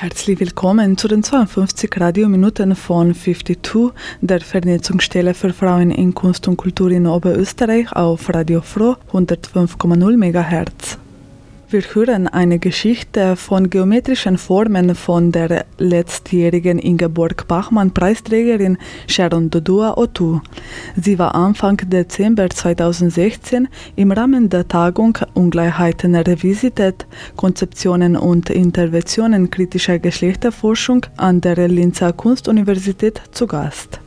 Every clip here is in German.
Herzlich willkommen zu den 52 Radiominuten von 52, der Vernetzungsstelle für Frauen in Kunst und Kultur in Oberösterreich auf Radio Froh 105,0 MHz. Wir hören eine Geschichte von geometrischen Formen von der letztjährigen Ingeborg Bachmann-Preisträgerin Sharon Dodua Otu. Sie war Anfang Dezember 2016 im Rahmen der Tagung Ungleichheiten revisitet, Konzeptionen und Interventionen kritischer Geschlechterforschung an der Linzer Kunstuniversität zu Gast.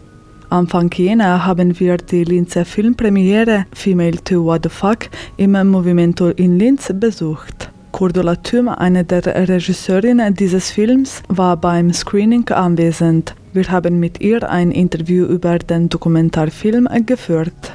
Anfang Jänner haben wir die Linzer Filmpremiere Female to What the Fuck im Movimento in Linz besucht. Cordula Thüm, eine der Regisseurinnen dieses Films, war beim Screening anwesend. Wir haben mit ihr ein Interview über den Dokumentarfilm geführt.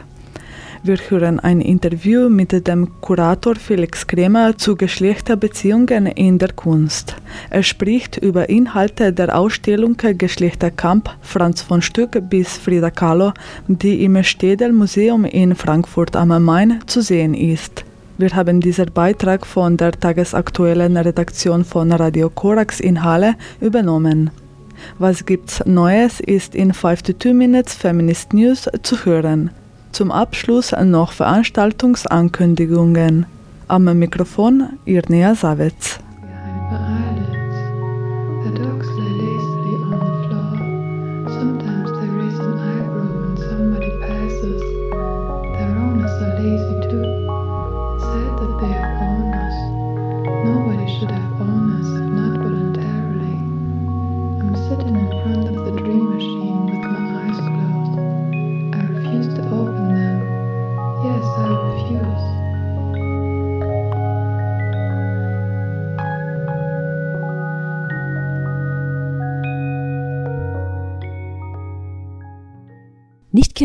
Wir hören ein Interview mit dem Kurator Felix Kremer zu Geschlechterbeziehungen in der Kunst. Er spricht über Inhalte der Ausstellung Geschlechterkampf Franz von Stück bis Frida Kahlo, die im Städel Museum in Frankfurt am Main zu sehen ist. Wir haben diesen Beitrag von der tagesaktuellen Redaktion von Radio Korax in Halle übernommen. Was gibt's Neues ist in 5 to 2 Minutes Feminist News zu hören. Zum Abschluss noch Veranstaltungsankündigungen. Am Mikrofon Irnea Savitz.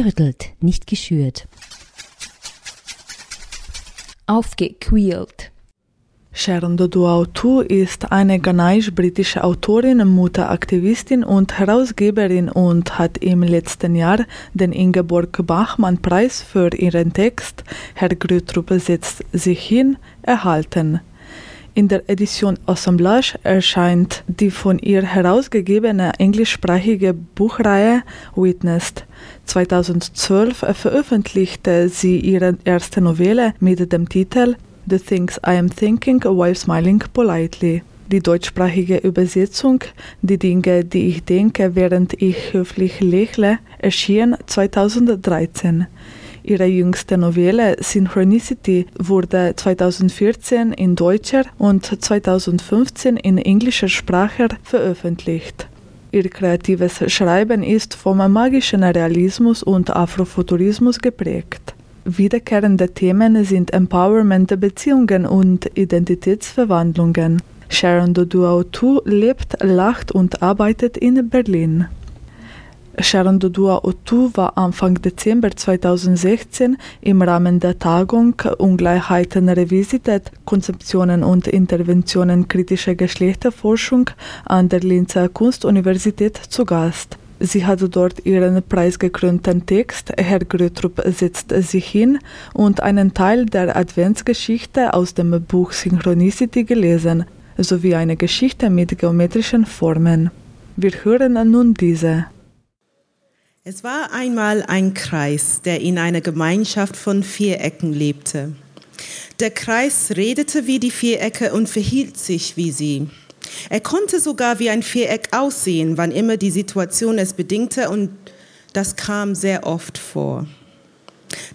Gerüttelt, nicht geschürt. Aufgequält. Sharon Doduautu ist eine ghanaisch-britische Autorin, Mutter, Aktivistin und Herausgeberin und hat im letzten Jahr den Ingeborg Bachmann-Preis für ihren Text Herr Grütrup setzt sich hin erhalten. In der Edition Assemblage erscheint die von ihr herausgegebene englischsprachige Buchreihe Witnessed. 2012 veröffentlichte sie ihre erste Novelle mit dem Titel The Things I Am Thinking While Smiling Politely. Die deutschsprachige Übersetzung Die Dinge, die ich denke, während ich höflich lächle, erschien 2013. Ihre jüngste Novelle Synchronicity wurde 2014 in deutscher und 2015 in englischer Sprache veröffentlicht. Ihr kreatives Schreiben ist vom magischen Realismus und Afrofuturismus geprägt. Wiederkehrende Themen sind Empowerment, Beziehungen und Identitätsverwandlungen. Sharon Doduautu lebt, lacht und arbeitet in Berlin. Sharon Dodua Otu war Anfang Dezember 2016 im Rahmen der Tagung Ungleichheiten revisitet, Konzeptionen und Interventionen kritischer Geschlechterforschung an der Linzer Kunstuniversität zu Gast. Sie hat dort ihren preisgekrönten Text Herr Grötrup setzt sich hin und einen Teil der Adventsgeschichte aus dem Buch Synchronicity gelesen, sowie eine Geschichte mit geometrischen Formen. Wir hören nun diese. Es war einmal ein Kreis, der in einer Gemeinschaft von Vierecken lebte. Der Kreis redete wie die Vierecke und verhielt sich wie sie. Er konnte sogar wie ein Viereck aussehen, wann immer die Situation es bedingte, und das kam sehr oft vor.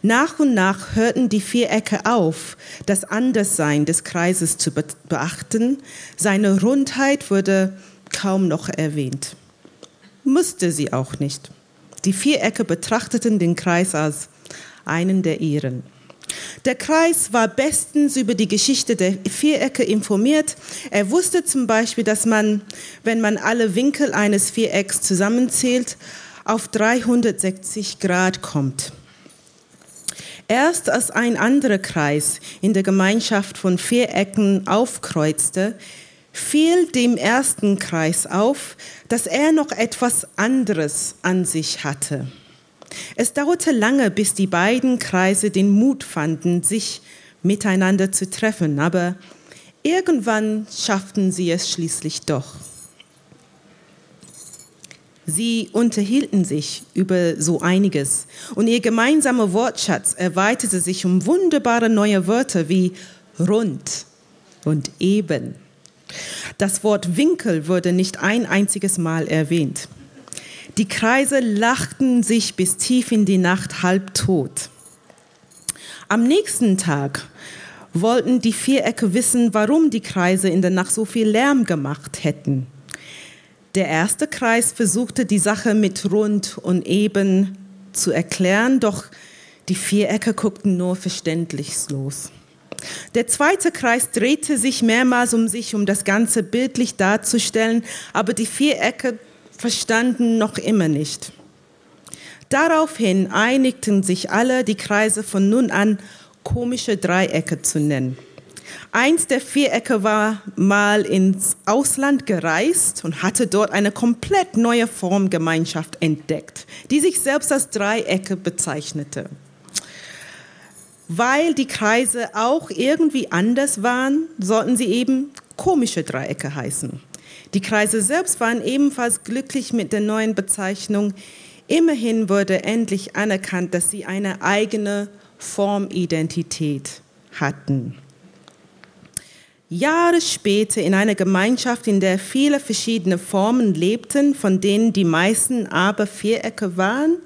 Nach und nach hörten die Vierecke auf, das Anderssein des Kreises zu beachten. Seine Rundheit wurde kaum noch erwähnt. Musste sie auch nicht. Die Vierecke betrachteten den Kreis als einen der ihren. Der Kreis war bestens über die Geschichte der Vierecke informiert. Er wusste zum Beispiel, dass man, wenn man alle Winkel eines Vierecks zusammenzählt, auf 360 Grad kommt. Erst als ein anderer Kreis in der Gemeinschaft von Vierecken aufkreuzte, fiel dem ersten Kreis auf, dass er noch etwas anderes an sich hatte. Es dauerte lange, bis die beiden Kreise den Mut fanden, sich miteinander zu treffen, aber irgendwann schafften sie es schließlich doch. Sie unterhielten sich über so einiges und ihr gemeinsamer Wortschatz erweiterte sich um wunderbare neue Wörter wie rund und eben. Das Wort Winkel wurde nicht ein einziges Mal erwähnt. Die Kreise lachten sich bis tief in die Nacht halbtot. Am nächsten Tag wollten die Vierecke wissen, warum die Kreise in der Nacht so viel Lärm gemacht hätten. Der erste Kreis versuchte die Sache mit rund und eben zu erklären, doch die Vierecke guckten nur verständlichlos. Der zweite Kreis drehte sich mehrmals um sich, um das Ganze bildlich darzustellen, aber die Vierecke verstanden noch immer nicht. Daraufhin einigten sich alle, die Kreise von nun an komische Dreiecke zu nennen. Eins der Vierecke war mal ins Ausland gereist und hatte dort eine komplett neue Formgemeinschaft entdeckt, die sich selbst als Dreiecke bezeichnete. Weil die Kreise auch irgendwie anders waren, sollten sie eben komische Dreiecke heißen. Die Kreise selbst waren ebenfalls glücklich mit der neuen Bezeichnung. Immerhin wurde endlich anerkannt, dass sie eine eigene Formidentität hatten. Jahre später in einer Gemeinschaft, in der viele verschiedene Formen lebten, von denen die meisten aber Vierecke waren,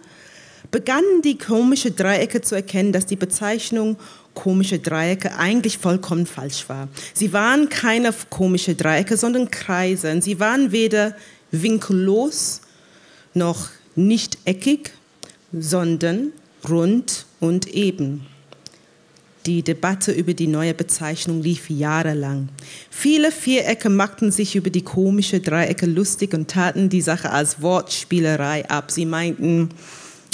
begannen die komische Dreiecke zu erkennen, dass die Bezeichnung komische Dreiecke eigentlich vollkommen falsch war. Sie waren keine komische Dreiecke, sondern Kreise. Sie waren weder winkellos noch nicht eckig, sondern rund und eben. Die Debatte über die neue Bezeichnung lief jahrelang. Viele Vierecke machten sich über die komische Dreiecke lustig und taten die Sache als Wortspielerei ab. Sie meinten,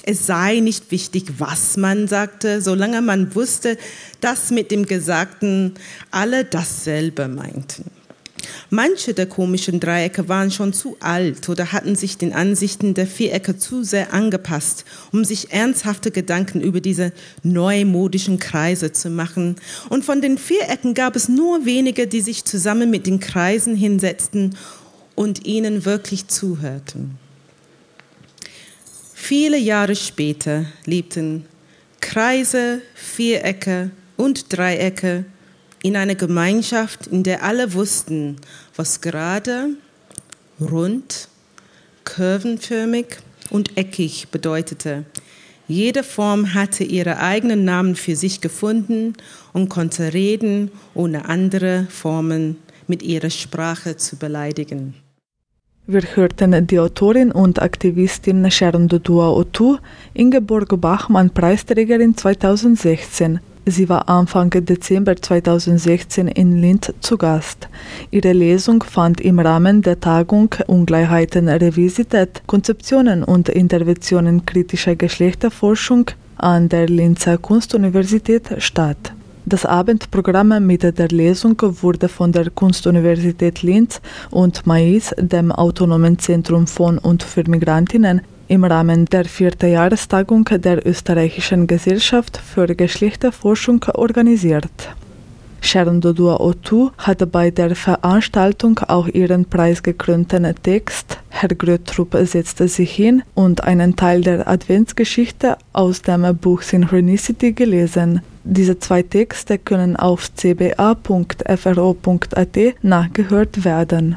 es sei nicht wichtig, was man sagte, solange man wusste, dass mit dem Gesagten alle dasselbe meinten. Manche der komischen Dreiecke waren schon zu alt oder hatten sich den Ansichten der Vierecke zu sehr angepasst, um sich ernsthafte Gedanken über diese neumodischen Kreise zu machen. Und von den Vierecken gab es nur wenige, die sich zusammen mit den Kreisen hinsetzten und ihnen wirklich zuhörten. Viele Jahre später lebten Kreise, Vierecke und Dreiecke in einer Gemeinschaft, in der alle wussten, was gerade, rund, kurvenförmig und eckig bedeutete. Jede Form hatte ihre eigenen Namen für sich gefunden und konnte reden, ohne andere Formen mit ihrer Sprache zu beleidigen. Wir hörten die Autorin und Aktivistin Sharon Dodua Otu, Ingeborg Bachmann, Preisträgerin 2016. Sie war Anfang Dezember 2016 in Linz zu Gast. Ihre Lesung fand im Rahmen der Tagung Ungleichheiten revisitet, Konzeptionen und Interventionen kritischer Geschlechterforschung an der Linzer Kunstuniversität statt. Das Abendprogramm mit der Lesung wurde von der Kunstuniversität Linz und MAIS, dem Autonomen Zentrum von und für Migrantinnen, im Rahmen der vierten Jahrestagung der Österreichischen Gesellschaft für Geschlechterforschung organisiert. Sharon Dodua Otu hat bei der Veranstaltung auch ihren preisgekrönten Text Herr Grötrup setzte sich hin und einen Teil der Adventsgeschichte aus dem Buch Synchronicity gelesen. Diese zwei Texte können auf cba.fro.at nachgehört werden.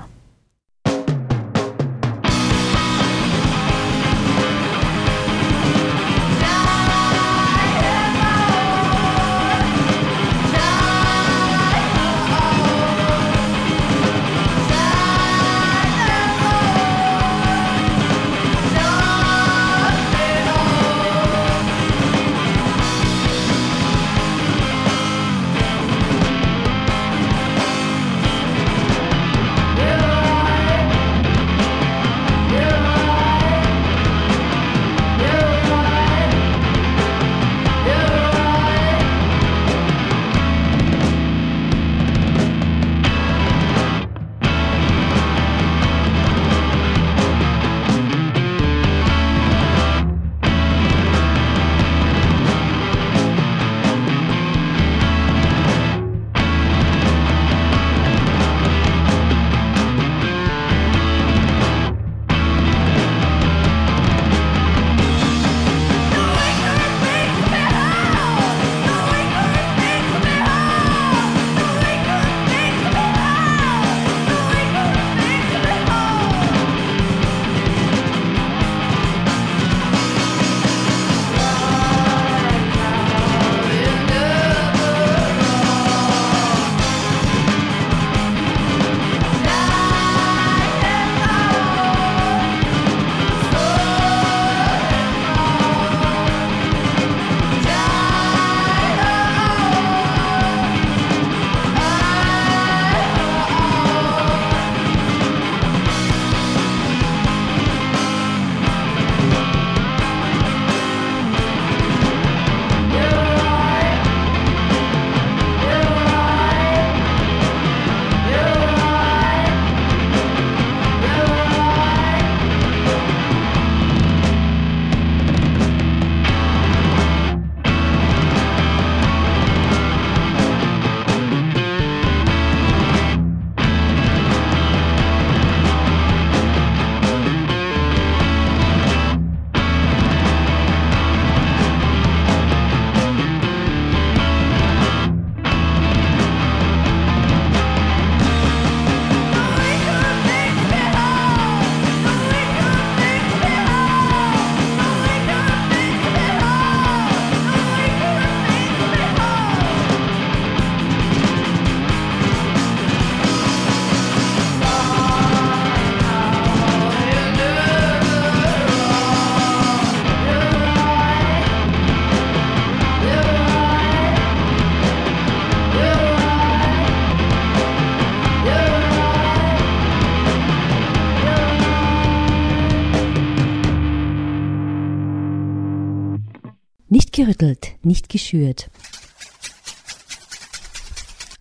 Gerüttelt, nicht geschürt.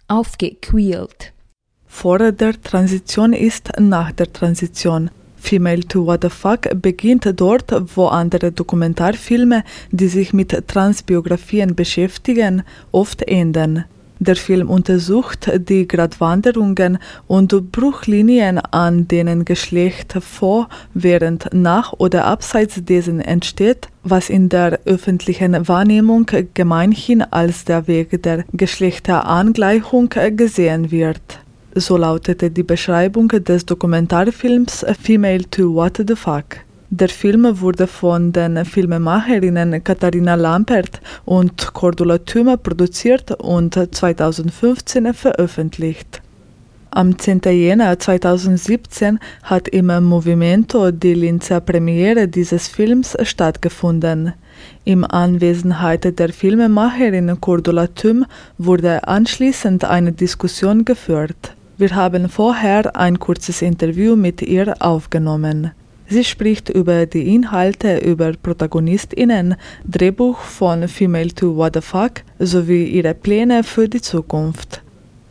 Aufgequält. Vor der Transition ist nach der Transition. Female to What the Fuck beginnt dort, wo andere Dokumentarfilme, die sich mit Transbiografien beschäftigen, oft enden. Der Film untersucht die Gratwanderungen und Bruchlinien, an denen Geschlecht vor, während, nach oder abseits dessen entsteht, was in der öffentlichen Wahrnehmung gemeinhin als der Weg der Geschlechterangleichung gesehen wird. So lautete die Beschreibung des Dokumentarfilms Female to What the Fuck. Der Film wurde von den Filmemacherinnen Katharina Lampert und Cordula Thümer produziert und 2015 veröffentlicht. Am 10. Jänner 2017 hat im Movimento die Linzer Premiere dieses Films stattgefunden. In Anwesenheit der Filmemacherin Cordula Thüm wurde anschließend eine Diskussion geführt. Wir haben vorher ein kurzes Interview mit ihr aufgenommen. Sie spricht über die Inhalte, über ProtagonistInnen, Drehbuch von Female to What the Fuck sowie ihre Pläne für die Zukunft.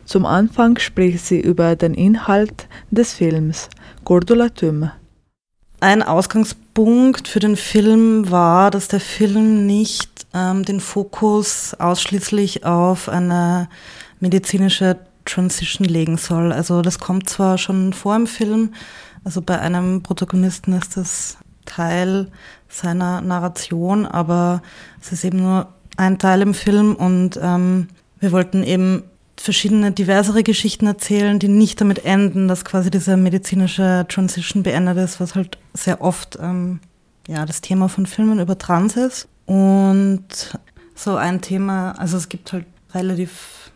Zum Anfang spricht sie über den Inhalt des Films. Cordula Thüm. Ein Ausgangspunkt für den Film war, dass der Film nicht ähm, den Fokus ausschließlich auf eine medizinische Transition legen soll. Also das kommt zwar schon vor im Film, also bei einem Protagonisten ist das Teil seiner Narration, aber es ist eben nur ein Teil im Film und ähm, wir wollten eben verschiedene diversere Geschichten erzählen, die nicht damit enden, dass quasi diese medizinische Transition beendet ist, was halt sehr oft ähm, ja das Thema von Filmen über Trans ist. Und so ein Thema, also es gibt halt relativ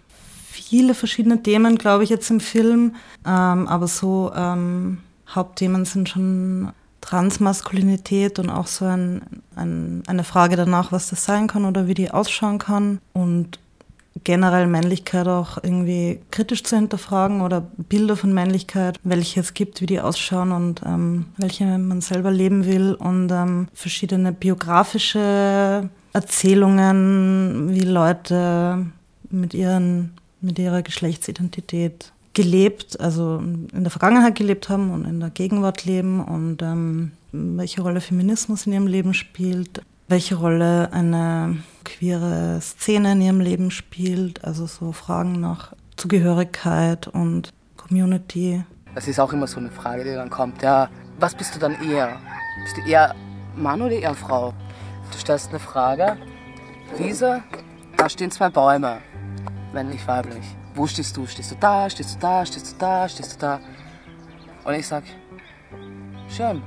viele verschiedene Themen, glaube ich, jetzt im Film. Ähm, aber so ähm, Hauptthemen sind schon Transmaskulinität und auch so ein, ein, eine Frage danach, was das sein kann oder wie die ausschauen kann. Und generell Männlichkeit auch irgendwie kritisch zu hinterfragen oder Bilder von Männlichkeit, welche es gibt, wie die ausschauen und ähm, welche man selber leben will und ähm, verschiedene biografische Erzählungen, wie Leute mit ihren mit ihrer Geschlechtsidentität gelebt, also in der Vergangenheit gelebt haben und in der Gegenwart leben und ähm, welche Rolle Feminismus in ihrem Leben spielt, welche Rolle eine queere Szene in ihrem Leben spielt, also so Fragen nach Zugehörigkeit und Community. Das ist auch immer so eine Frage, die dann kommt. Ja, was bist du dann eher? Bist du eher Mann oder eher Frau? Du stellst eine Frage. Wiese, da stehen zwei Bäume männlich, weiblich. Wo stehst du? Stehst du da? Stehst du da? Stehst du da? Stehst du da? Und ich sag, schön.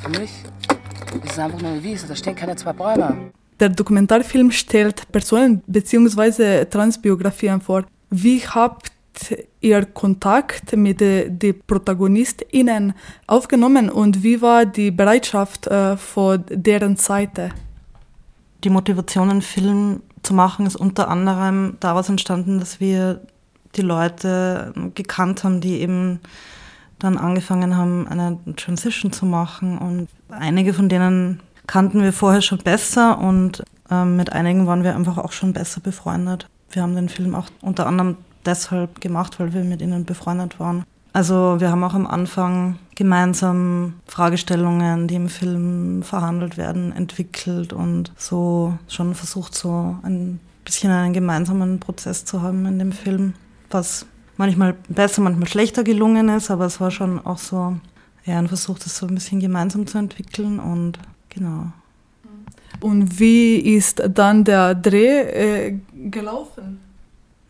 Für mich ist es einfach nur eine Wiese, da stehen keine zwei Bäume. Der Dokumentarfilm stellt Personen bzw. Transbiografien vor. Wie habt ihr Kontakt mit den ProtagonistInnen aufgenommen und wie war die Bereitschaft äh, von deren Seite? Die Motivation, einen Film zu machen, ist unter anderem daraus entstanden, dass wir die Leute gekannt haben, die eben dann angefangen haben, eine Transition zu machen. Und einige von denen kannten wir vorher schon besser und ähm, mit einigen waren wir einfach auch schon besser befreundet. Wir haben den Film auch unter anderem deshalb gemacht, weil wir mit ihnen befreundet waren. Also wir haben auch am Anfang gemeinsam Fragestellungen, die im Film verhandelt werden, entwickelt und so schon versucht, so ein bisschen einen gemeinsamen Prozess zu haben in dem Film, was manchmal besser, manchmal schlechter gelungen ist, aber es war schon auch so ja, ein Versuch, das so ein bisschen gemeinsam zu entwickeln und genau. Und wie ist dann der Dreh äh, gelaufen?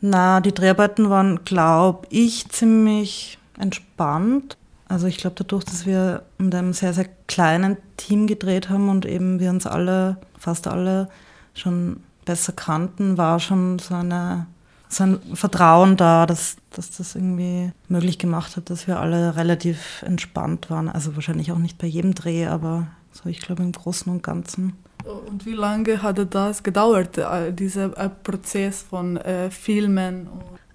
Na, die Dreharbeiten waren, glaube ich, ziemlich entspannt. Also ich glaube, dadurch, dass wir mit einem sehr, sehr kleinen Team gedreht haben und eben wir uns alle, fast alle, schon besser kannten, war schon so, eine, so ein Vertrauen da, dass, dass das irgendwie möglich gemacht hat, dass wir alle relativ entspannt waren. Also wahrscheinlich auch nicht bei jedem Dreh, aber so ich glaube im Großen und Ganzen. Und wie lange hat das gedauert, äh, dieser äh, Prozess von äh, Filmen?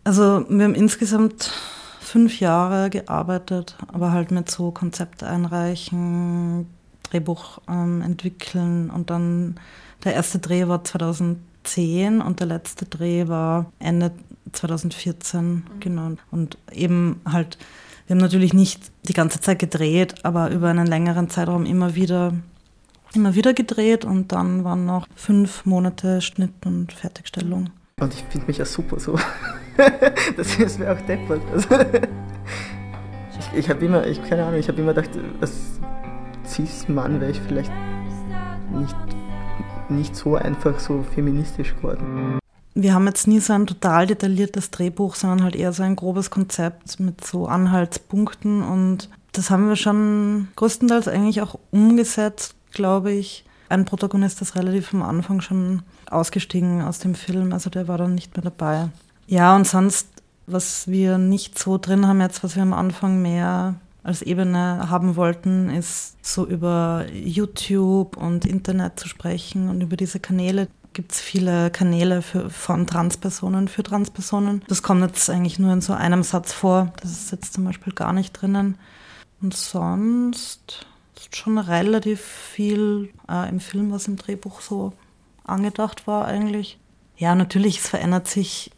Also wir haben insgesamt fünf Jahre gearbeitet, aber halt mit so Konzept einreichen, Drehbuch ähm, entwickeln und dann Der erste Dreh war 2010 und der letzte Dreh war Ende 2014, mhm. genau. Und eben halt, wir haben natürlich nicht die ganze Zeit gedreht, aber über einen längeren Zeitraum immer wieder immer wieder gedreht und dann waren noch fünf Monate Schnitt und Fertigstellung. Und ich finde mich ja super so. das ist mir auch deppert. Also ich ich habe immer, ich keine Ahnung, ich habe immer gedacht, als Cis-Mann wäre ich vielleicht nicht, nicht so einfach so feministisch geworden. Wir haben jetzt nie so ein total detailliertes Drehbuch, sondern halt eher so ein grobes Konzept mit so Anhaltspunkten und das haben wir schon größtenteils eigentlich auch umgesetzt, glaube ich. Ein Protagonist ist relativ am Anfang schon ausgestiegen aus dem Film, also der war dann nicht mehr dabei. Ja, und sonst, was wir nicht so drin haben jetzt, was wir am Anfang mehr als Ebene haben wollten, ist so über YouTube und Internet zu sprechen und über diese Kanäle. Gibt es viele Kanäle für, von Transpersonen für Transpersonen. Das kommt jetzt eigentlich nur in so einem Satz vor. Das ist jetzt zum Beispiel gar nicht drinnen. Und sonst ist schon relativ viel äh, im Film, was im Drehbuch so angedacht war eigentlich. Ja, natürlich, es verändert sich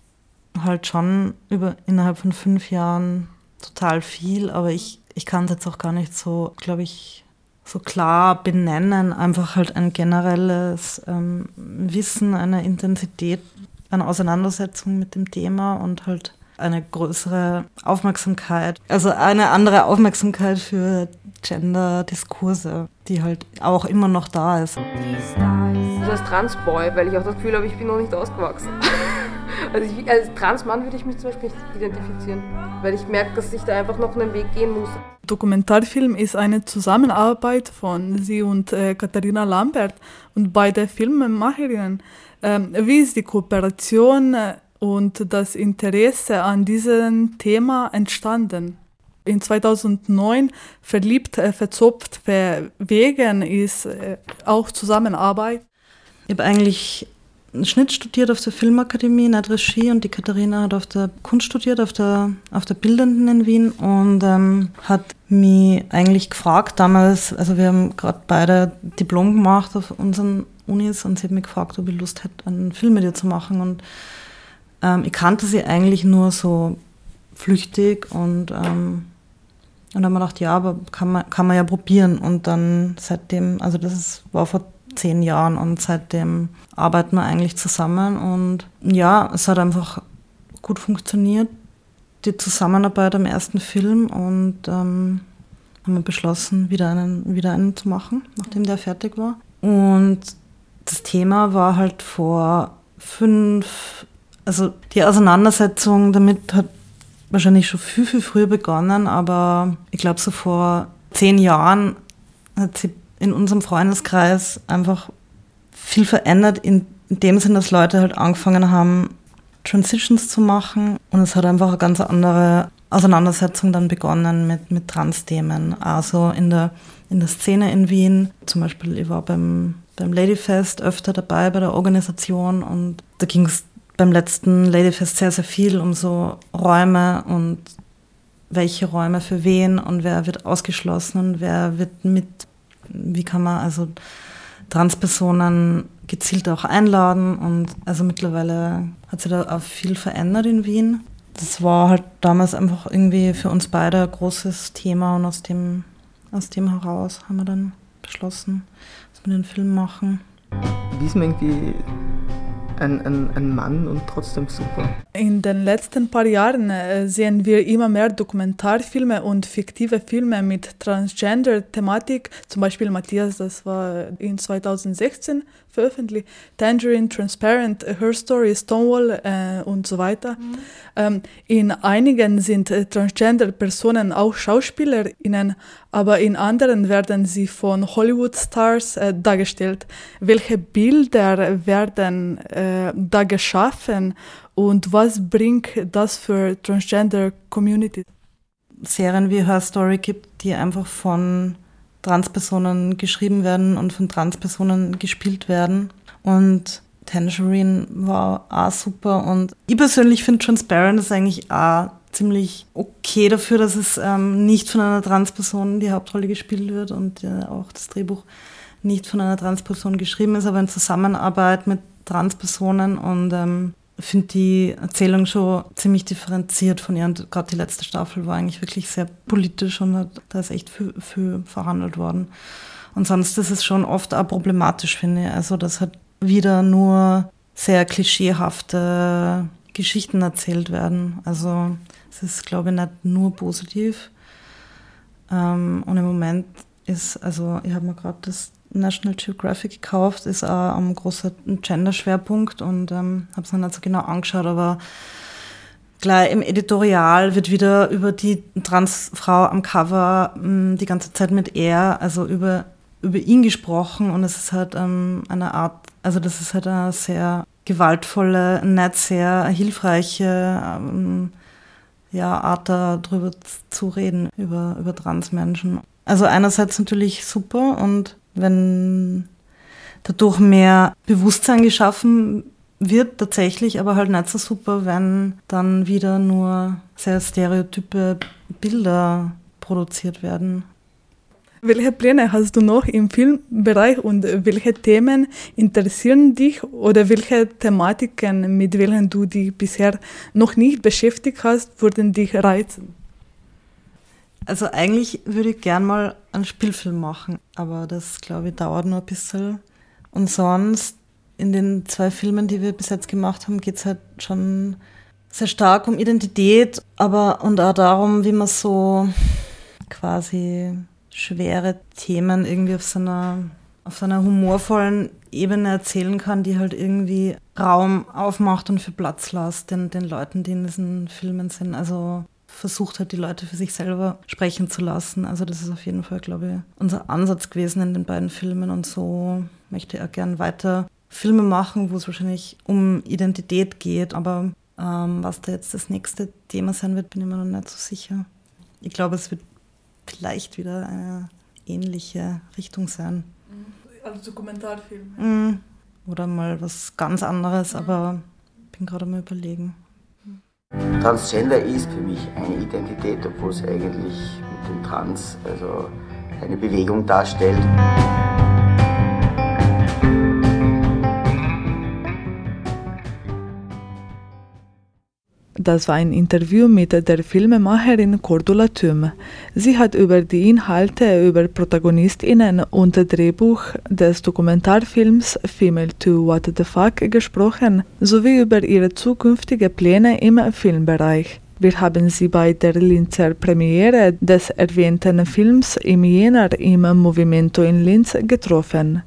halt schon über, innerhalb von fünf Jahren total viel, aber ich, ich kann es jetzt auch gar nicht so, glaube ich, so klar benennen. Einfach halt ein generelles ähm, Wissen, eine Intensität, eine Auseinandersetzung mit dem Thema und halt eine größere Aufmerksamkeit, also eine andere Aufmerksamkeit für Gender-Diskurse, die halt auch immer noch da ist. Also als Transboy, weil ich auch das Gefühl habe, ich bin noch nicht ausgewachsen. Also ich, als Transmann würde ich mich zum Beispiel nicht identifizieren, weil ich merke, dass ich da einfach noch einen Weg gehen muss. Dokumentarfilm ist eine Zusammenarbeit von sie und äh, Katharina Lambert und beide Filmemacherinnen. Ähm, wie ist die Kooperation äh, und das Interesse an diesem Thema entstanden? In 2009 verliebt, äh, verzopft, verwegen ist äh, auch Zusammenarbeit. Ich habe eigentlich Schnitt studiert auf der Filmakademie, nicht Regie und die Katharina hat auf der Kunst studiert, auf der, auf der Bildenden in Wien und ähm, hat mich eigentlich gefragt damals, also wir haben gerade beide Diplom gemacht auf unseren Unis und sie hat mich gefragt, ob ich Lust hätte, einen Film mit ihr zu machen und ähm, ich kannte sie eigentlich nur so flüchtig und ähm, und dann haben wir gedacht, ja, aber kann man, kann man ja probieren. Und dann seitdem, also das ist, war vor zehn Jahren und seitdem arbeiten wir eigentlich zusammen. Und ja, es hat einfach gut funktioniert, die Zusammenarbeit am ersten Film. Und ähm, haben wir beschlossen, wieder einen, wieder einen zu machen, nachdem der fertig war. Und das Thema war halt vor fünf, also die Auseinandersetzung damit hat wahrscheinlich schon viel, viel früher begonnen, aber ich glaube, so vor zehn Jahren hat sie in unserem Freundeskreis einfach viel verändert, in, dem Sinn, dass Leute halt angefangen haben, Transitions zu machen. Und es hat einfach eine ganz andere Auseinandersetzung dann begonnen mit, mit Trans-Themen. Also in der, in der Szene in Wien, zum Beispiel, ich war beim, beim Ladyfest öfter dabei bei der Organisation und da ging es beim letzten Ladyfest sehr, sehr viel um so Räume und welche Räume für wen und wer wird ausgeschlossen und wer wird mit, wie kann man also Transpersonen gezielt auch einladen und also mittlerweile hat sich da auch viel verändert in Wien. Das war halt damals einfach irgendwie für uns beide ein großes Thema und aus dem, aus dem heraus haben wir dann beschlossen, dass wir den Film machen. Wie ist man irgendwie ein, ein, ein Mann und trotzdem super. In den letzten paar Jahren äh, sehen wir immer mehr Dokumentarfilme und fiktive Filme mit Transgender-Thematik. Zum Beispiel Matthias, das war in 2016 veröffentlicht. Tangerine, Transparent, Her Story, Stonewall äh, und so weiter. Mhm. Ähm, in einigen sind äh, Transgender-Personen auch SchauspielerInnen, aber in anderen werden sie von Hollywood-Stars äh, dargestellt. Welche Bilder werden äh, da geschaffen und was bringt das für Transgender-Community? Serien wie Her Story gibt, die einfach von Transpersonen geschrieben werden und von Transpersonen gespielt werden. Und Tangerine war auch super. Und ich persönlich finde Transparent ist eigentlich auch ziemlich okay dafür, dass es ähm, nicht von einer Transperson die Hauptrolle gespielt wird und äh, auch das Drehbuch nicht von einer Transperson geschrieben ist, aber in Zusammenarbeit mit Transpersonen und ähm, finde die Erzählung schon ziemlich differenziert von ihr. Und gerade die letzte Staffel war eigentlich wirklich sehr politisch und hat, da ist echt viel, viel verhandelt worden. Und sonst ist es schon oft auch problematisch, finde ich. Also das hat wieder nur sehr klischeehafte Geschichten erzählt werden. Also es ist, glaube ich, nicht nur positiv. Ähm, und im Moment ist, also ich habe mir gerade das National Geographic gekauft, ist auch ein großer Gender-Schwerpunkt und ähm, habe es noch nicht so genau angeschaut, aber gleich im Editorial wird wieder über die Transfrau am Cover mh, hm, die ganze Zeit mit er, also über, über ihn gesprochen und es ist halt ähm, eine Art, also das ist halt eine sehr gewaltvolle, nicht sehr hilfreiche ähm, ja, Art darüber zu reden, über, über Transmenschen. Also einerseits natürlich super und wenn dadurch mehr Bewusstsein geschaffen wird tatsächlich, aber halt nicht so super, wenn dann wieder nur sehr stereotype Bilder produziert werden. Welche Pläne hast du noch im Filmbereich und welche Themen interessieren dich oder welche Thematiken, mit welchen du dich bisher noch nicht beschäftigt hast, würden dich reizen? Also eigentlich würde ich gern mal einen Spielfilm machen, aber das, glaube ich, dauert nur ein bisschen. Und sonst, in den zwei Filmen, die wir bis jetzt gemacht haben, geht es halt schon sehr stark um Identität, aber und auch darum, wie man so quasi schwere Themen irgendwie auf so einer, auf so einer humorvollen Ebene erzählen kann, die halt irgendwie Raum aufmacht und für Platz lässt den, den Leuten, die in diesen Filmen sind. Also versucht hat, die Leute für sich selber sprechen zu lassen. Also das ist auf jeden Fall, glaube ich, unser Ansatz gewesen in den beiden Filmen und so möchte auch gern weiter Filme machen, wo es wahrscheinlich um Identität geht, aber ähm, was da jetzt das nächste Thema sein wird, bin ich mir noch nicht so sicher. Ich glaube, es wird vielleicht wieder eine ähnliche Richtung sein. Also Dokumentarfilm. Mhm. Oder mal was ganz anderes, aber bin gerade mal überlegen. Transgender ist für mich eine Identität, obwohl es eigentlich mit dem Trans also eine Bewegung darstellt. Das war ein Interview mit der Filmemacherin Cordula Thüm. Sie hat über die Inhalte, über ProtagonistInnen und Drehbuch des Dokumentarfilms Female to What the Fuck gesprochen, sowie über ihre zukünftigen Pläne im Filmbereich. Wir haben sie bei der Linzer Premiere des erwähnten Films im Jänner im Movimento in Linz getroffen.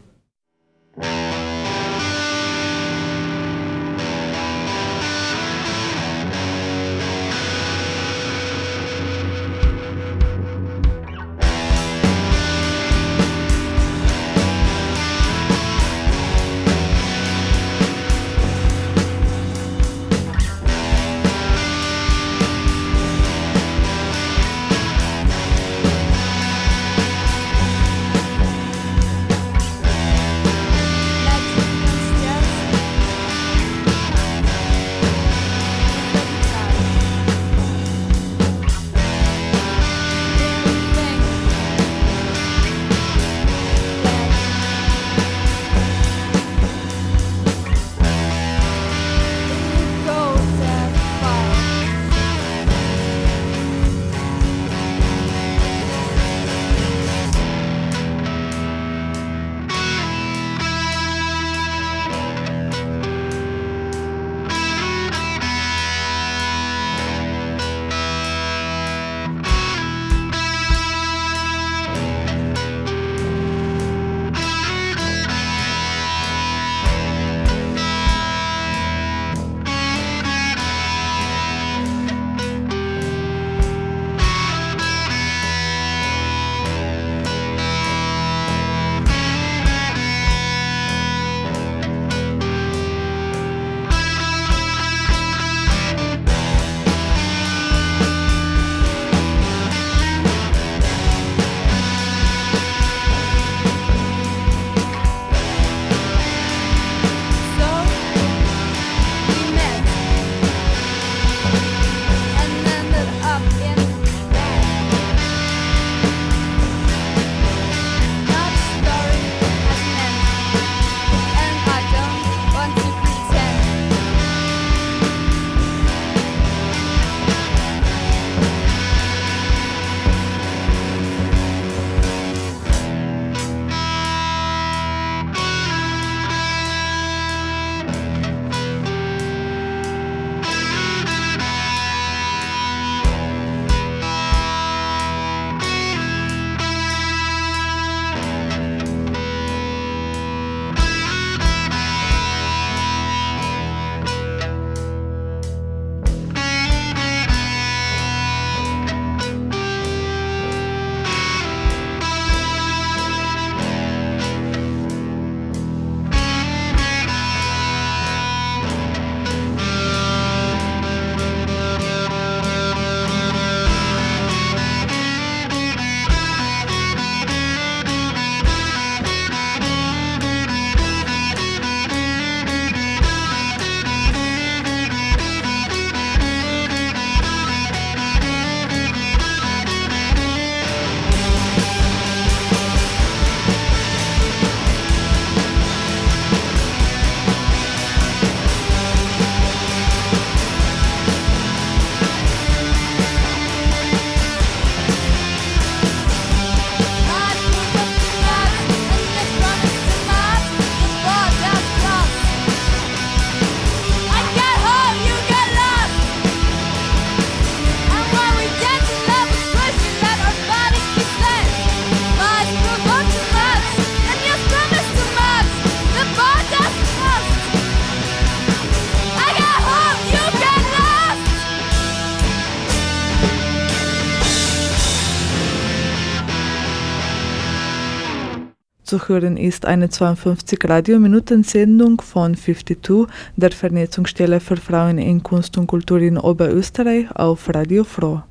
Hören ist eine 52 Radiominuten-Sendung von 52, der Vernetzungsstelle für Frauen in Kunst und Kultur in Oberösterreich auf Radio Froh.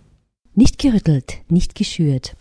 Nicht gerüttelt, nicht geschürt.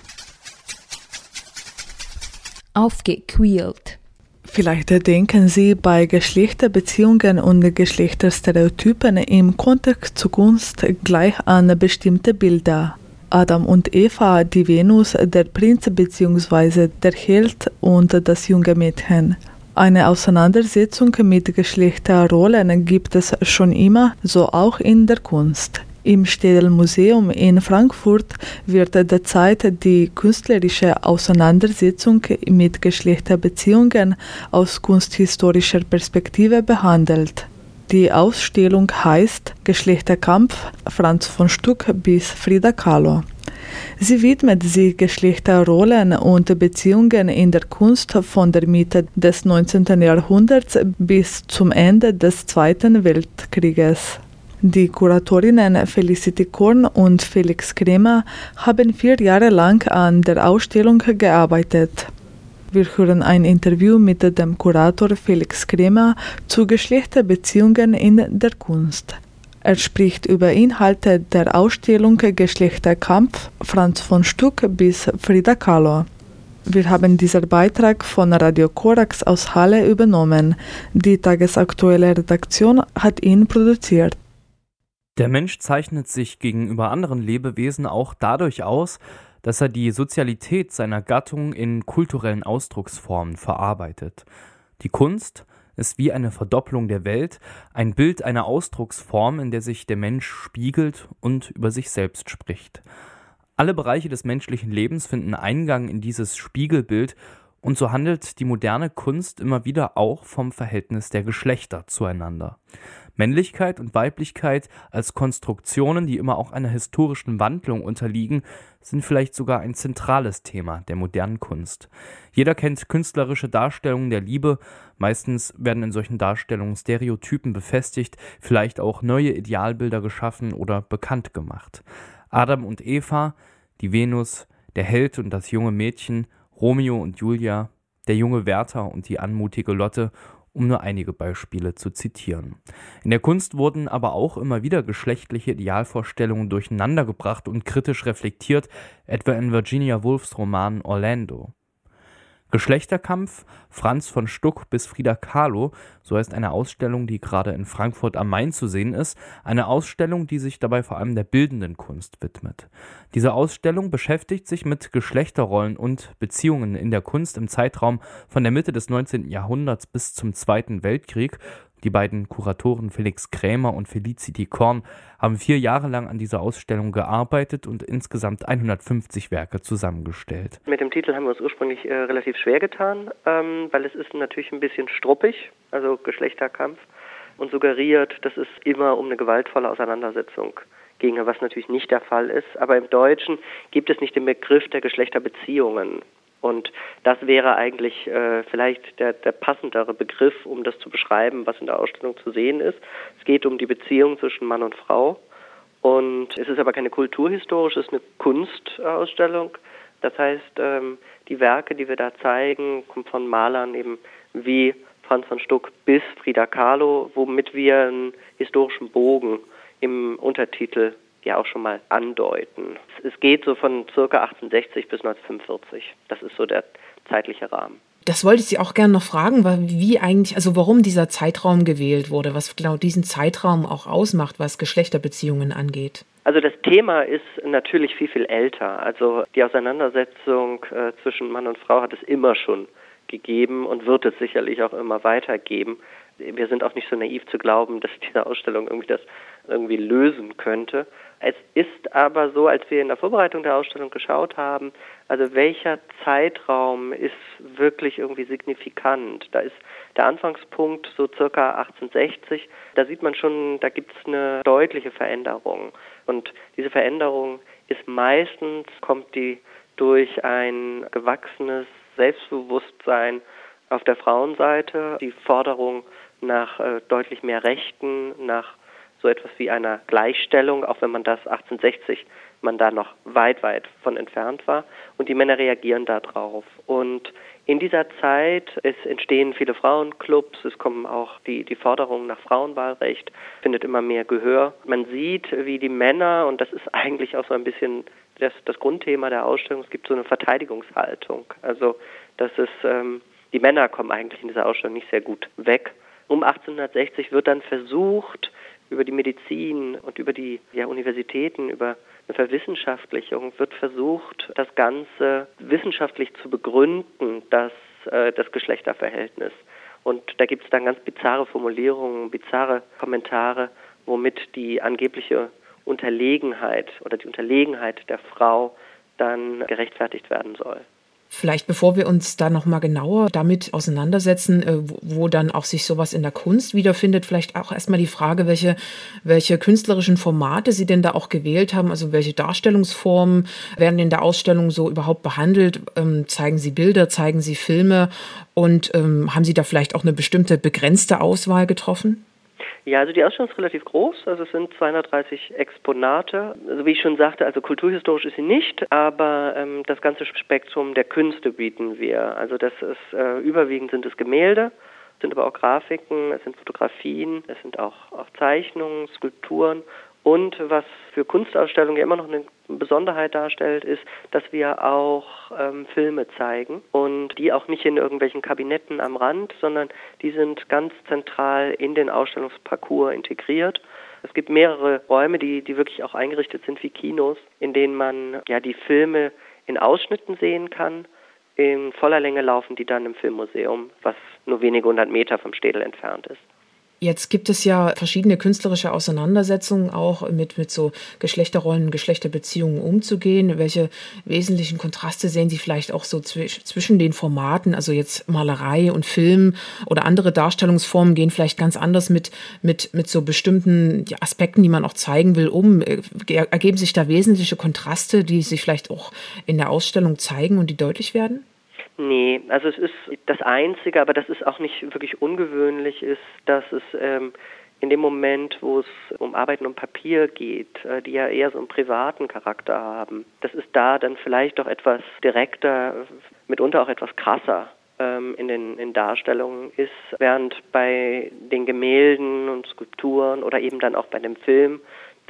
Aufgequält. Vielleicht denken Sie bei Geschlechterbeziehungen und Geschlechterstereotypen im Kontext zu Kunst gleich an bestimmte Bilder. Adam und Eva, die Venus, der Prinz bzw. der Held und das junge Mädchen. Eine Auseinandersetzung mit Geschlechterrollen gibt es schon immer, so auch in der Kunst. Im Städel Museum in Frankfurt wird derzeit die künstlerische Auseinandersetzung mit Geschlechterbeziehungen aus kunsthistorischer Perspektive behandelt. Die Ausstellung heißt Geschlechterkampf Franz von Stuck bis Frida Kahlo. Sie widmet sich Geschlechterrollen und Beziehungen in der Kunst von der Mitte des 19. Jahrhunderts bis zum Ende des Zweiten Weltkrieges. Die Kuratorinnen Felicity Korn und Felix Kremer haben vier Jahre lang an der Ausstellung gearbeitet. Wir hören ein Interview mit dem Kurator Felix Kremer zu Geschlechterbeziehungen in der Kunst. Er spricht über Inhalte der Ausstellung Geschlechterkampf Franz von Stuck bis Frida Kahlo. Wir haben diesen Beitrag von Radio Korax aus Halle übernommen. Die tagesaktuelle Redaktion hat ihn produziert. Der Mensch zeichnet sich gegenüber anderen Lebewesen auch dadurch aus, dass er die Sozialität seiner Gattung in kulturellen Ausdrucksformen verarbeitet. Die Kunst ist wie eine Verdopplung der Welt, ein Bild einer Ausdrucksform, in der sich der Mensch spiegelt und über sich selbst spricht. Alle Bereiche des menschlichen Lebens finden Eingang in dieses Spiegelbild und so handelt die moderne Kunst immer wieder auch vom Verhältnis der Geschlechter zueinander. Männlichkeit und Weiblichkeit als Konstruktionen, die immer auch einer historischen Wandlung unterliegen, sind vielleicht sogar ein zentrales Thema der modernen Kunst. Jeder kennt künstlerische Darstellungen der Liebe, meistens werden in solchen Darstellungen Stereotypen befestigt, vielleicht auch neue Idealbilder geschaffen oder bekannt gemacht. Adam und Eva, die Venus, der Held und das junge Mädchen, Romeo und Julia, der junge Werther und die anmutige Lotte um nur einige Beispiele zu zitieren. In der Kunst wurden aber auch immer wieder geschlechtliche Idealvorstellungen durcheinandergebracht und kritisch reflektiert, etwa in Virginia Woolfs Roman Orlando. Geschlechterkampf Franz von Stuck bis Frida Kahlo, so heißt eine Ausstellung, die gerade in Frankfurt am Main zu sehen ist, eine Ausstellung, die sich dabei vor allem der bildenden Kunst widmet. Diese Ausstellung beschäftigt sich mit Geschlechterrollen und Beziehungen in der Kunst im Zeitraum von der Mitte des 19. Jahrhunderts bis zum Zweiten Weltkrieg die beiden Kuratoren Felix Krämer und Felicity Korn haben vier Jahre lang an dieser Ausstellung gearbeitet und insgesamt 150 Werke zusammengestellt. Mit dem Titel haben wir uns ursprünglich äh, relativ schwer getan, ähm, weil es ist natürlich ein bisschen struppig, also Geschlechterkampf, und suggeriert, dass es immer um eine gewaltvolle Auseinandersetzung ginge, was natürlich nicht der Fall ist. Aber im Deutschen gibt es nicht den Begriff der Geschlechterbeziehungen. Und das wäre eigentlich äh, vielleicht der, der passendere Begriff, um das zu beschreiben, was in der Ausstellung zu sehen ist. Es geht um die Beziehung zwischen Mann und Frau. Und es ist aber keine kulturhistorische, es ist eine Kunstausstellung. Das heißt, ähm, die Werke, die wir da zeigen, kommen von Malern eben wie Franz von Stuck bis Frida Kahlo, womit wir einen historischen Bogen im Untertitel ja auch schon mal andeuten. Es geht so von circa 1860 bis 1945. Das ist so der zeitliche Rahmen. Das wollte ich Sie auch gerne noch fragen, wie eigentlich, also warum dieser Zeitraum gewählt wurde, was genau diesen Zeitraum auch ausmacht, was Geschlechterbeziehungen angeht. Also das Thema ist natürlich viel, viel älter. Also die Auseinandersetzung äh, zwischen Mann und Frau hat es immer schon gegeben und wird es sicherlich auch immer weitergeben. Wir sind auch nicht so naiv zu glauben, dass diese Ausstellung irgendwie das irgendwie lösen könnte. Es ist aber so, als wir in der Vorbereitung der Ausstellung geschaut haben, also welcher Zeitraum ist wirklich irgendwie signifikant? Da ist der Anfangspunkt so circa 1860. Da sieht man schon, da gibt es eine deutliche Veränderung. Und diese Veränderung ist meistens, kommt die durch ein gewachsenes Selbstbewusstsein auf der Frauenseite, die Forderung nach äh, deutlich mehr Rechten, nach so etwas wie einer Gleichstellung, auch wenn man das 1860 man da noch weit, weit von entfernt war. Und die Männer reagieren darauf. Und in dieser Zeit es entstehen viele Frauenclubs, es kommen auch die, die Forderungen nach Frauenwahlrecht, findet immer mehr Gehör. Man sieht, wie die Männer, und das ist eigentlich auch so ein bisschen das, das Grundthema der Ausstellung, es gibt so eine Verteidigungshaltung. Also, dass es, ähm, die Männer kommen eigentlich in dieser Ausstellung nicht sehr gut weg. Um 1860 wird dann versucht, über die Medizin und über die ja, Universitäten, über eine Verwissenschaftlichung wird versucht, das Ganze wissenschaftlich zu begründen, dass äh, das Geschlechterverhältnis. Und da gibt es dann ganz bizarre Formulierungen, bizarre Kommentare, womit die angebliche Unterlegenheit oder die Unterlegenheit der Frau dann gerechtfertigt werden soll. Vielleicht bevor wir uns da noch mal genauer damit auseinandersetzen, äh, wo, dann auch sich sowas in der Kunst wiederfindet, vielleicht auch erstmal die Frage, welche, welche künstlerischen Formate Sie denn da auch gewählt haben, also welche Darstellungsformen werden in der Ausstellung so überhaupt behandelt? Ähm, zeigen Sie Bilder, zeigen Sie Filme und ähm, haben Sie da vielleicht auch eine bestimmte begrenzte Auswahl getroffen? Ja, also die Ausstellung ist relativ groß, also es sind 230 Exponate. Also wie ich schon sagte, also kulturhistorisch ist sie nicht, aber ähm, das ganze Spektrum der Künste bieten wir. Also das ist äh, überwiegend sind es Gemälde, sind aber auch Grafiken, es sind Fotografien, es sind auch, auch Zeichnungen, Skulpturen und was für Kunstausstellungen ja immer noch eine Besonderheit darstellt, ist, dass wir auch ähm, Filme zeigen und die auch nicht in irgendwelchen Kabinetten am Rand, sondern die sind ganz zentral in den Ausstellungsparcours integriert. Es gibt mehrere Räume, die, die wirklich auch eingerichtet sind wie Kinos, in denen man ja die Filme in Ausschnitten sehen kann. In voller Länge laufen die dann im Filmmuseum, was nur wenige hundert Meter vom Städel entfernt ist. Jetzt gibt es ja verschiedene künstlerische Auseinandersetzungen auch mit, mit so Geschlechterrollen, Geschlechterbeziehungen umzugehen. Welche wesentlichen Kontraste sehen Sie vielleicht auch so zwischen den Formaten? Also jetzt Malerei und Film oder andere Darstellungsformen gehen vielleicht ganz anders mit, mit, mit so bestimmten Aspekten, die man auch zeigen will, um. Äh, ergeben sich da wesentliche Kontraste, die sich vielleicht auch in der Ausstellung zeigen und die deutlich werden? Nee, also es ist das Einzige, aber das ist auch nicht wirklich ungewöhnlich, ist, dass es ähm, in dem Moment, wo es um Arbeiten um Papier geht, äh, die ja eher so einen privaten Charakter haben, das ist da dann vielleicht doch etwas direkter, mitunter auch etwas krasser ähm, in den in Darstellungen ist, während bei den Gemälden und Skulpturen oder eben dann auch bei dem Film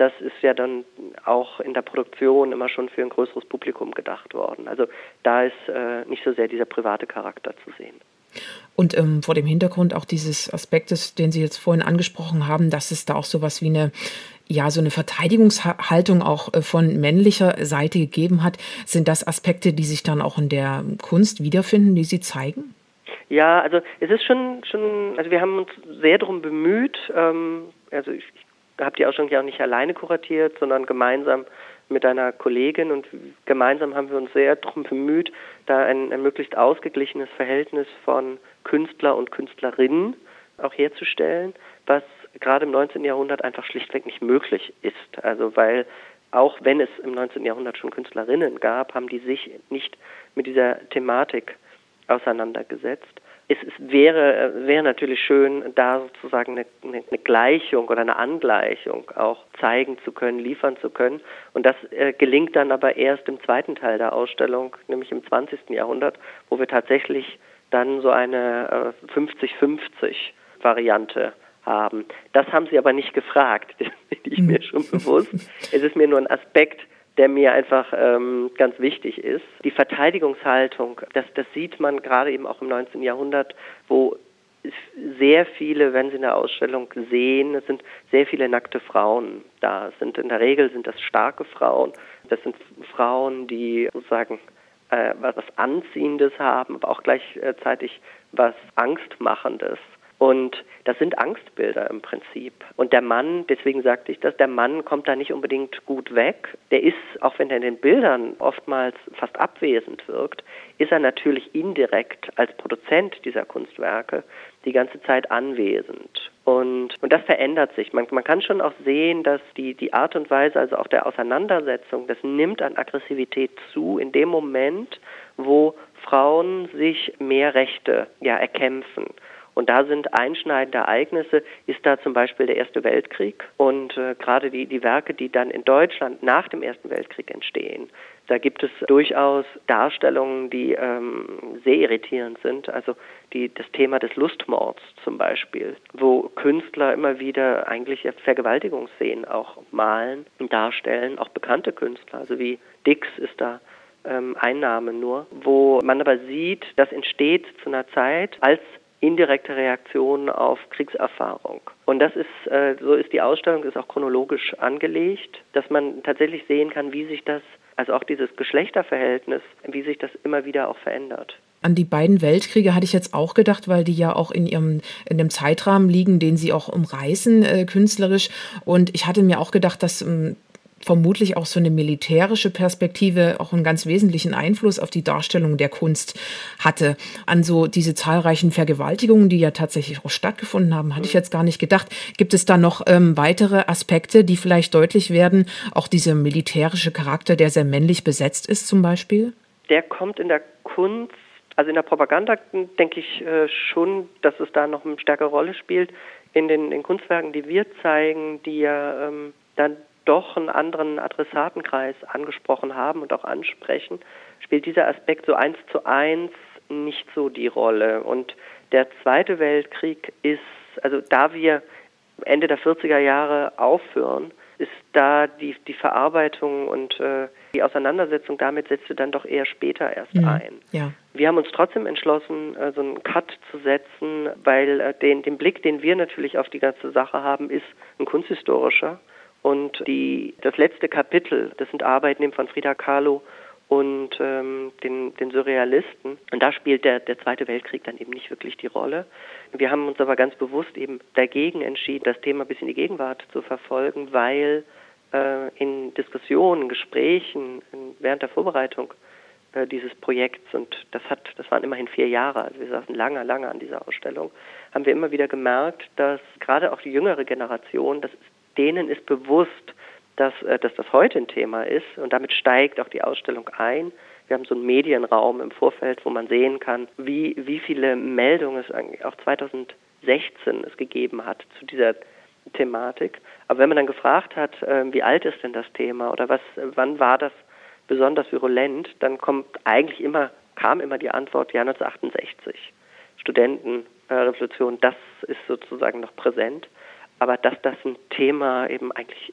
das ist ja dann auch in der Produktion immer schon für ein größeres Publikum gedacht worden. Also da ist äh, nicht so sehr dieser private Charakter zu sehen. Und ähm, vor dem Hintergrund auch dieses Aspektes, den Sie jetzt vorhin angesprochen haben, dass es da auch so was wie eine ja, so eine Verteidigungshaltung auch äh, von männlicher Seite gegeben hat. Sind das Aspekte, die sich dann auch in der Kunst wiederfinden, die Sie zeigen? Ja, also es ist schon, schon, also wir haben uns sehr darum bemüht, ähm, also ich habe die Ausstellung ja auch nicht alleine kuratiert, sondern gemeinsam mit einer Kollegin und gemeinsam haben wir uns sehr darum bemüht, da ein, ein möglichst ausgeglichenes Verhältnis von Künstler und Künstlerinnen auch herzustellen, was gerade im 19. Jahrhundert einfach schlichtweg nicht möglich ist. Also weil auch wenn es im 19. Jahrhundert schon Künstlerinnen gab, haben die sich nicht mit dieser Thematik auseinandergesetzt es, es wäre, äh, wäre natürlich schön, da sozusagen eine, eine, Gleichung oder eine Angleichung auch zeigen zu können, liefern zu können. Und das äh, gelingt dann aber erst im zweiten Teil der Ausstellung, nämlich im 20. Jahrhundert, wo wir tatsächlich dann so eine äh, 50-50 Variante haben. Das haben Sie aber nicht gefragt, bin ich mir schon bewusst. Es ist mir nur ein Aspekt der mir einfach ähm, ganz wichtig ist. Die Verteidigungshaltung, das, das sieht man gerade eben auch im 19. Jahrhundert, wo sehr viele, wenn Sie in der Ausstellung sehen, es sind sehr viele nackte Frauen da. Es sind in der Regel sind das starke Frauen. Das sind Frauen, die sozusagen äh, was Anziehendes haben, aber auch gleichzeitig was Angstmachendes. Und das sind Angstbilder im Prinzip. Und der Mann, deswegen sagte ich das, der Mann kommt da nicht unbedingt gut weg. Der ist, auch wenn er in den Bildern oftmals fast abwesend wirkt, ist er natürlich indirekt als Produzent dieser Kunstwerke die ganze Zeit anwesend. Und, und das verändert sich. Man, man kann schon auch sehen, dass die, die Art und Weise, also auch der Auseinandersetzung, das nimmt an Aggressivität zu in dem Moment, wo Frauen sich mehr Rechte ja erkämpfen Und da sind einschneidende Ereignisse, ist da zum Beispiel der Erste Weltkrieg und äh, gerade die, die Werke, die dann in Deutschland nach dem Ersten Weltkrieg entstehen, da gibt es durchaus Darstellungen, die ähm, sehr irritierend sind. Also die, das Thema des Lustmords zum Beispiel, wo Künstler immer wieder eigentlich Vergewaltigungsszenen auch malen und darstellen, auch bekannte Künstler, also wie Dix ist da ähm, Einnahme nur, wo man aber sieht, das entsteht zu einer Zeit als indirekte Reaktion auf Kriegserfahrung. Und das ist, äh, so ist die Ausstellung, ist auch chronologisch angelegt, dass man tatsächlich sehen kann, wie sich das, also auch dieses Geschlechterverhältnis, wie sich das immer wieder auch verändert. An die beiden Weltkriege hatte ich jetzt auch gedacht, weil die ja auch in ihrem in dem Zeitrahmen liegen, den sie auch umreißen äh, künstlerisch. Und ich hatte mir auch gedacht, dass ähm, vermutlich auch so eine militärische Perspektive auch einen ganz wesentlichen Einfluss auf die Darstellung der Kunst hatte. An so diese zahlreichen Vergewaltigungen, die ja tatsächlich auch stattgefunden haben, hatte ich jetzt gar nicht gedacht. Gibt es da noch ähm, weitere Aspekte, die vielleicht deutlich werden? Auch dieser militärische Charakter, der sehr männlich besetzt ist zum Beispiel? Der kommt in der Kunst also in der Propaganda denke ich äh, schon, dass es da noch eine stärkere Rolle spielt. In den, in Kunstwerken, die wir zeigen, die ja ähm, dann doch einen anderen Adressatenkreis angesprochen haben und auch ansprechen, spielt dieser Aspekt so eins zu eins nicht so die Rolle. Und der Zweite Weltkrieg ist, also da wir Ende der 40er Jahre aufhören, ist da die, die Verarbeitung und äh, die Auseinandersetzung damit setzte dann doch eher später erst mhm. ein. Ja. Wir haben uns trotzdem entschlossen, äh, so einen Cut zu setzen, weil äh, den, den Blick, den wir natürlich auf die ganze Sache haben, ist ein kunsthistorischer. Und die, das letzte Kapitel, das sind Arbeiten eben von Frida Kahlo und ähm, den, den Surrealisten. Und da spielt der, der Zweite Weltkrieg dann eben nicht wirklich die Rolle. Wir haben uns aber ganz bewusst eben dagegen entschieden, das Thema bis in die Gegenwart zu verfolgen, weil äh, in Diskussionen, Gesprächen während der Vorbereitung äh, dieses Projekts und das hat, das waren immerhin vier Jahre, also wir saßen lange, lange an dieser Ausstellung, haben wir immer wieder gemerkt, dass gerade auch die jüngere Generation, das ist denen ist bewusst, dass, äh, dass das heute ein Thema ist und damit steigt auch die Ausstellung ein. Wir haben so einen Medienraum im Vorfeld, wo man sehen kann, wie, wie viele Meldungen es auch 2016 es gegeben hat zu dieser Thematik. Aber wenn man dann gefragt hat, äh, wie alt ist denn das Thema oder was, wann war das besonders virulent, dann kommt eigentlich immer, kam immer die Antwort, ja 1968. Studentenrevolution, das ist sozusagen noch präsent aber dass das ein Thema eben eigentlich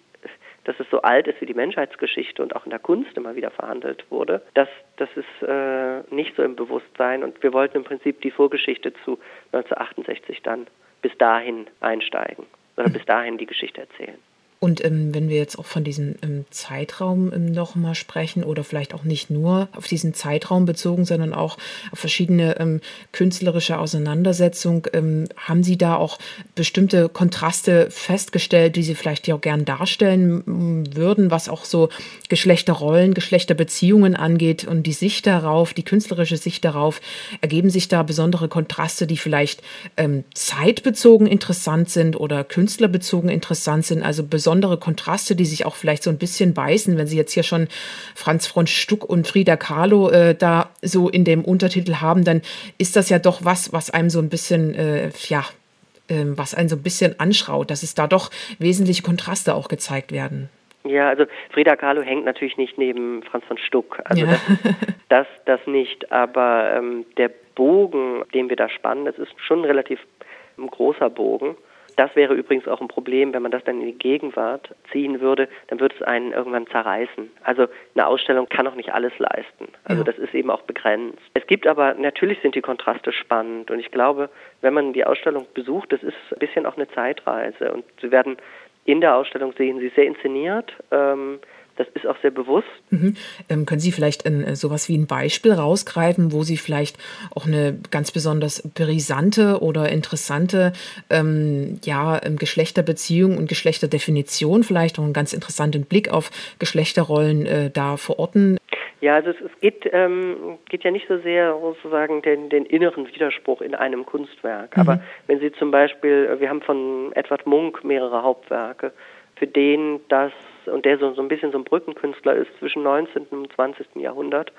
dass es so alt ist wie die Menschheitsgeschichte und auch in der Kunst immer wieder verhandelt wurde, das, das ist äh, nicht so im Bewusstsein. Und wir wollten im Prinzip die Vorgeschichte zu 1968 dann bis dahin einsteigen oder bis dahin die Geschichte erzählen. Und ähm, wenn wir jetzt auch von diesem ähm, Zeitraum ähm, nochmal sprechen oder vielleicht auch nicht nur auf diesen Zeitraum bezogen, sondern auch auf verschiedene ähm, künstlerische Auseinandersetzungen, ähm, haben Sie da auch bestimmte Kontraste festgestellt, die Sie vielleicht ja auch gern darstellen würden, was auch so Geschlechterrollen, Geschlechterbeziehungen angeht und die Sicht darauf, die künstlerische Sicht darauf, ergeben sich da besondere Kontraste, die vielleicht ähm, zeitbezogen interessant sind oder künstlerbezogen interessant sind, also besonders besondere Kontraste, die sich auch vielleicht so ein bisschen beißen, wenn Sie jetzt hier schon Franz von Stuck und Frida Kahlo äh, da so in dem Untertitel haben, dann ist das ja doch was, was einem so ein bisschen, äh, ja, äh, was einen so ein bisschen anschraut, dass es da doch wesentliche Kontraste auch gezeigt werden. Ja, also Frida Kahlo hängt natürlich nicht neben Franz von Stuck. Also ja. das, das, das, nicht. Aber ähm, der Bogen, den wir da spannen, das ist schon ein relativ großer Bogen. Das wäre übrigens auch ein Problem, wenn man das dann in die Gegenwart ziehen würde, dann würde es einen irgendwann zerreißen. Also eine Ausstellung kann auch nicht alles leisten. Also das ist eben auch begrenzt. Es gibt aber, natürlich sind die Kontraste spannend und ich glaube, wenn man die Ausstellung besucht, das ist ein bisschen auch eine Zeitreise und Sie werden in der Ausstellung sehen, sie ist sehr inszeniert. Ähm, das ist auch sehr bewusst. Mhm. Ähm, können Sie vielleicht ein, äh, sowas wie ein Beispiel rausgreifen, wo Sie vielleicht auch eine ganz besonders brisante oder interessante ähm, ja, ähm, Geschlechterbeziehung und Geschlechterdefinition, vielleicht auch einen ganz interessanten Blick auf Geschlechterrollen äh, da verorten? Ja, also es, es geht, ähm, geht ja nicht so sehr sozusagen den, den inneren Widerspruch in einem Kunstwerk. Mhm. Aber wenn Sie zum Beispiel, äh, wir haben von Edward Munk mehrere Hauptwerke, für den das und der so, so ein bisschen so ein Brückenkünstler ist zwischen 19. und 20. Jahrhundert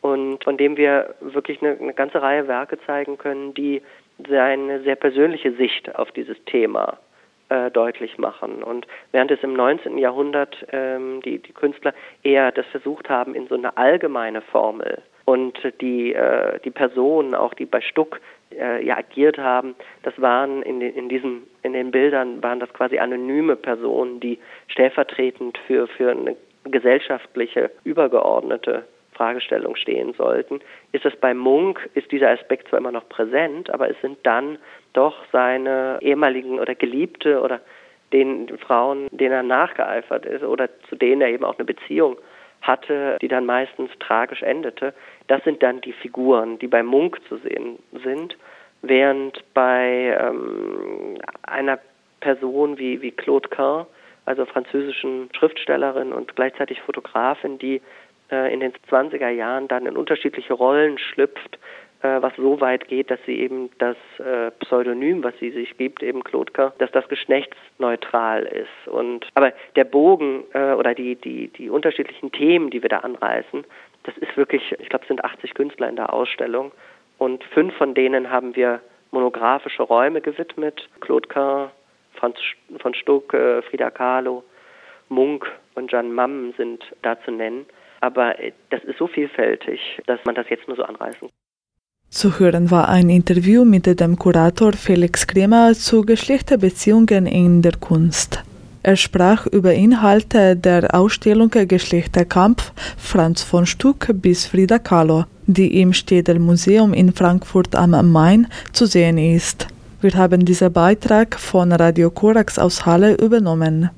und von dem wir wirklich eine, eine ganze Reihe Werke zeigen können, die seine sehr persönliche Sicht auf dieses Thema äh, deutlich machen. Und während es im 19. Jahrhundert ähm, die, die Künstler eher das versucht haben in so eine allgemeine Formel und die, äh, die Personen, auch die bei Stuck äh, ja, agiert haben, das waren in, den, in, diesem, in den Bildern waren das quasi anonyme Personen, die stellvertretend für, für eine gesellschaftliche, übergeordnete Fragestellung stehen sollten. Ist es bei Munk, ist dieser Aspekt zwar immer noch präsent, aber es sind dann doch seine ehemaligen oder Geliebte oder den Frauen, denen er nachgeeifert ist oder zu denen er eben auch eine Beziehung hatte, die dann meistens tragisch endete. Das sind dann die Figuren, die bei Munk zu sehen sind, während bei ähm, einer Person wie, wie Claude Quin, also französischen Schriftstellerin und gleichzeitig Fotografin, die äh, in den 20er Jahren dann in unterschiedliche Rollen schlüpft, was so weit geht, dass sie eben das äh, Pseudonym, was sie sich gibt, eben Klotker, dass das geschlechtsneutral ist. Und aber der Bogen äh, oder die, die, die unterschiedlichen Themen, die wir da anreißen, das ist wirklich, ich glaube, es sind 80 Künstler in der Ausstellung und fünf von denen haben wir monografische Räume gewidmet. Claude Quin, Franz von Stuck, äh, Frida Kahlo, Munk und Jan Mamm sind da zu nennen. Aber äh, das ist so vielfältig, dass man das jetzt nur so anreißen kann. Zu hören war ein Interview mit dem Kurator Felix Kremer zu Geschlechterbeziehungen in der Kunst. Er sprach über Inhalte der Ausstellung Geschlechterkampf Franz von Stuck bis Frida Kahlo, die im Städel Museum in Frankfurt am Main zu sehen ist. Wir haben diesen Beitrag von Radio Korax aus Halle übernommen.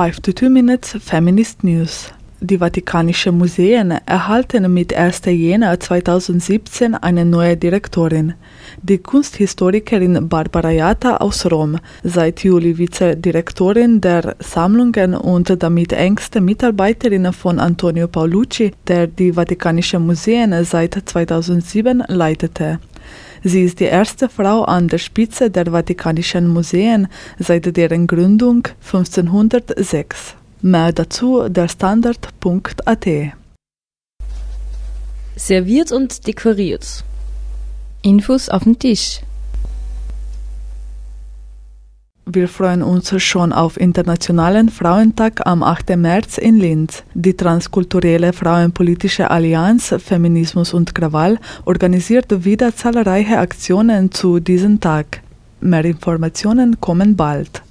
5 to 2 Minutes Feminist News. Die Vatikanischen Museen erhalten mit 1. Jänner 2017 eine neue Direktorin. Die Kunsthistorikerin Barbara Jatta aus Rom, seit Juli Vizedirektorin der Sammlungen und damit engste Mitarbeiterin von Antonio Paolucci, der die Vatikanischen Museen seit 2007 leitete. Sie ist die erste Frau an der Spitze der Vatikanischen Museen seit deren Gründung 1506. Mehr dazu der Standard.at. Serviert und dekoriert. Infos auf den Tisch. Wir freuen uns schon auf Internationalen Frauentag am 8. März in Linz. Die transkulturelle Frauenpolitische Allianz Feminismus und Krawall organisiert wieder zahlreiche Aktionen zu diesem Tag. Mehr Informationen kommen bald.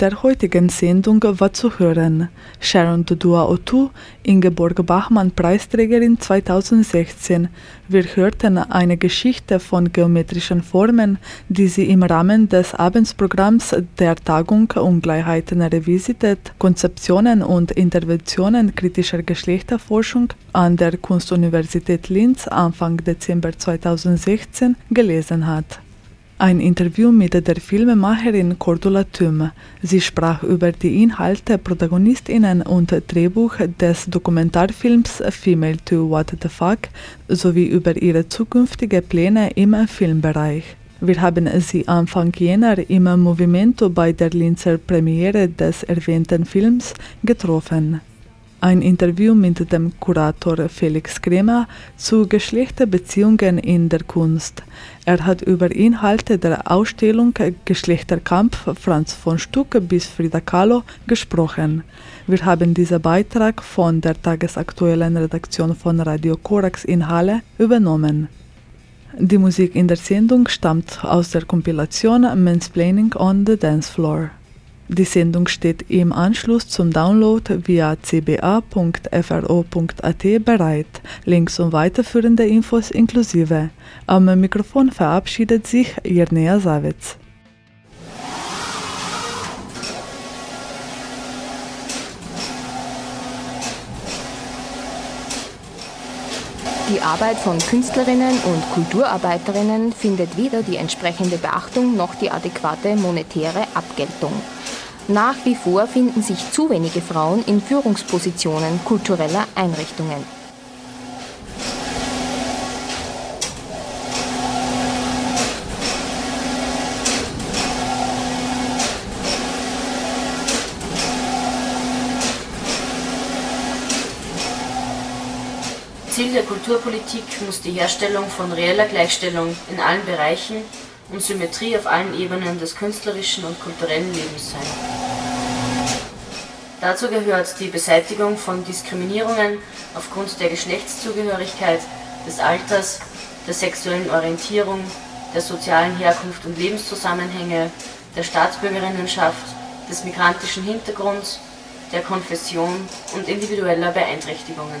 Der heutigen Sendung war zu hören Sharon Dodua Otu, Ingeborg Bachmann Preisträgerin 2016. Wir hörten eine Geschichte von geometrischen Formen, die sie im Rahmen des Abendsprogramms der Tagung Ungleichheiten revisitet, Konzeptionen und Interventionen kritischer Geschlechterforschung an der Kunstuniversität Linz Anfang Dezember 2016 gelesen hat ein Interview mit der Filmemacherin Cordula Thüm. Sie sprach über die Inhalte, Protagonistinnen und Drehbuch des Dokumentarfilms Female to What the Fuck sowie über ihre zukünftige Pläne im Filmbereich. Wir haben sie Anfang Jänner im Movimento bei der Linzer Premiere des erwähnten Films getroffen ein Interview mit dem Kurator Felix Kremer zu Geschlechterbeziehungen in der Kunst. Er hat über Inhalte der Ausstellung Geschlechterkampf Franz von Stuck bis Frida Kahlo gesprochen. Wir haben diesen Beitrag von der tagesaktuellen Redaktion von Radio Korax in Halle übernommen. Die Musik in der Sendung stammt aus der Kompilation Mansplaining on the Dance Floor. Die Sendung steht im Anschluss zum Download via cba.fro.at bereit. Links und weiterführende Infos inklusive. Am Mikrofon verabschiedet sich Jirnea Savitz. Die Arbeit von Künstlerinnen und Kulturarbeiterinnen findet weder die entsprechende Beachtung noch die adäquate monetäre Abgeltung. Nach wie vor finden sich zu wenige Frauen in Führungspositionen kultureller Einrichtungen. Ziel der Kulturpolitik muss die Herstellung von reeller Gleichstellung in allen Bereichen und Symmetrie auf allen Ebenen des künstlerischen und kulturellen Lebens sein. Dazu gehört die Beseitigung von Diskriminierungen aufgrund der Geschlechtszugehörigkeit, des Alters, der sexuellen Orientierung, der sozialen Herkunft und Lebenszusammenhänge, der Staatsbürgerinnenschaft, des migrantischen Hintergrunds, der Konfession und individueller Beeinträchtigungen.